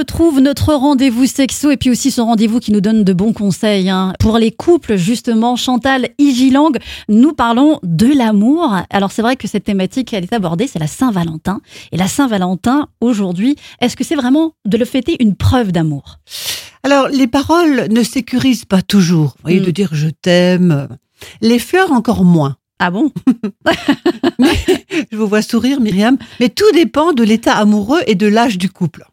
retrouve notre rendez-vous sexo et puis aussi ce rendez-vous qui nous donne de bons conseils. hein. Pour les couples, justement, Chantal Igilang, nous parlons de l'amour. Alors c'est vrai que cette thématique, elle est abordée, c'est la Saint-Valentin. Et la Saint-Valentin, aujourd'hui, est-ce que c'est vraiment de le fêter une preuve d'amour? Alors, les paroles ne sécurisent pas toujours. Vous voyez, Mm. de dire je t'aime. Les fleurs encore moins. Ah bon? Je vous vois sourire, Myriam. Mais tout dépend de l'état amoureux et de l'âge du couple.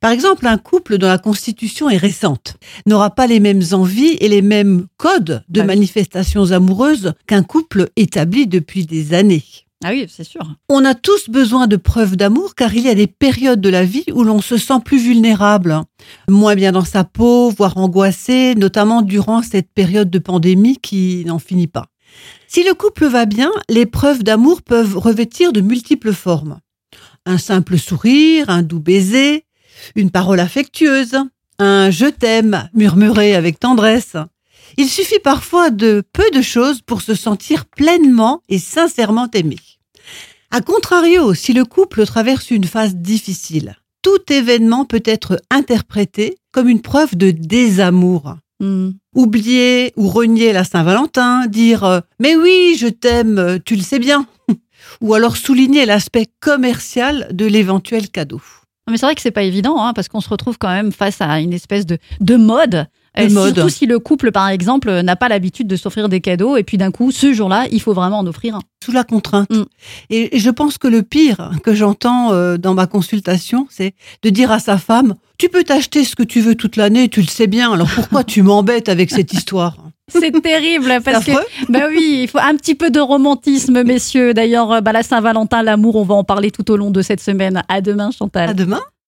Par exemple, un couple dont la constitution est récente n'aura pas les mêmes envies et les mêmes codes de Ah oui. manifestations amoureuses qu'un couple établi depuis des années. Ah oui, c'est sûr. On a tous besoin de preuves d'amour car il y a des périodes de la vie où l'on se sent plus vulnérable, moins bien dans sa peau, voire angoissé, notamment durant cette période de pandémie qui n'en finit pas. Si le couple va bien, les preuves d'amour peuvent revêtir de multiples formes. Un simple sourire, un doux baiser, une parole affectueuse, un je t'aime murmuré avec tendresse. Il suffit parfois de peu de choses pour se sentir pleinement et sincèrement aimé. A contrario, si le couple traverse une phase difficile, tout événement peut être interprété comme une preuve de désamour. Hmm. Oublier ou renier la Saint-Valentin, dire euh, Mais oui, je t'aime, tu le sais bien. ou alors souligner l'aspect commercial de l'éventuel cadeau. Mais c'est vrai que c'est pas évident, hein, parce qu'on se retrouve quand même face à une espèce de, de mode. De Euh, mode. Surtout si le couple, par exemple, n'a pas l'habitude de s'offrir des cadeaux, et puis d'un coup, ce jour-là, il faut vraiment en offrir un. sous la contrainte. Mm. Et je pense que le pire que j'entends euh, dans ma consultation, c'est de dire à sa femme Tu peux t'acheter ce que tu veux toute l'année, tu le sais bien, alors pourquoi tu m'embêtes avec cette histoire? C'est terrible, parce que, bah oui, il faut un petit peu de romantisme, messieurs. D'ailleurs, euh, bah, la Saint-Valentin, l'amour, on va en parler tout au long de cette semaine. À demain, Chantal. À demain.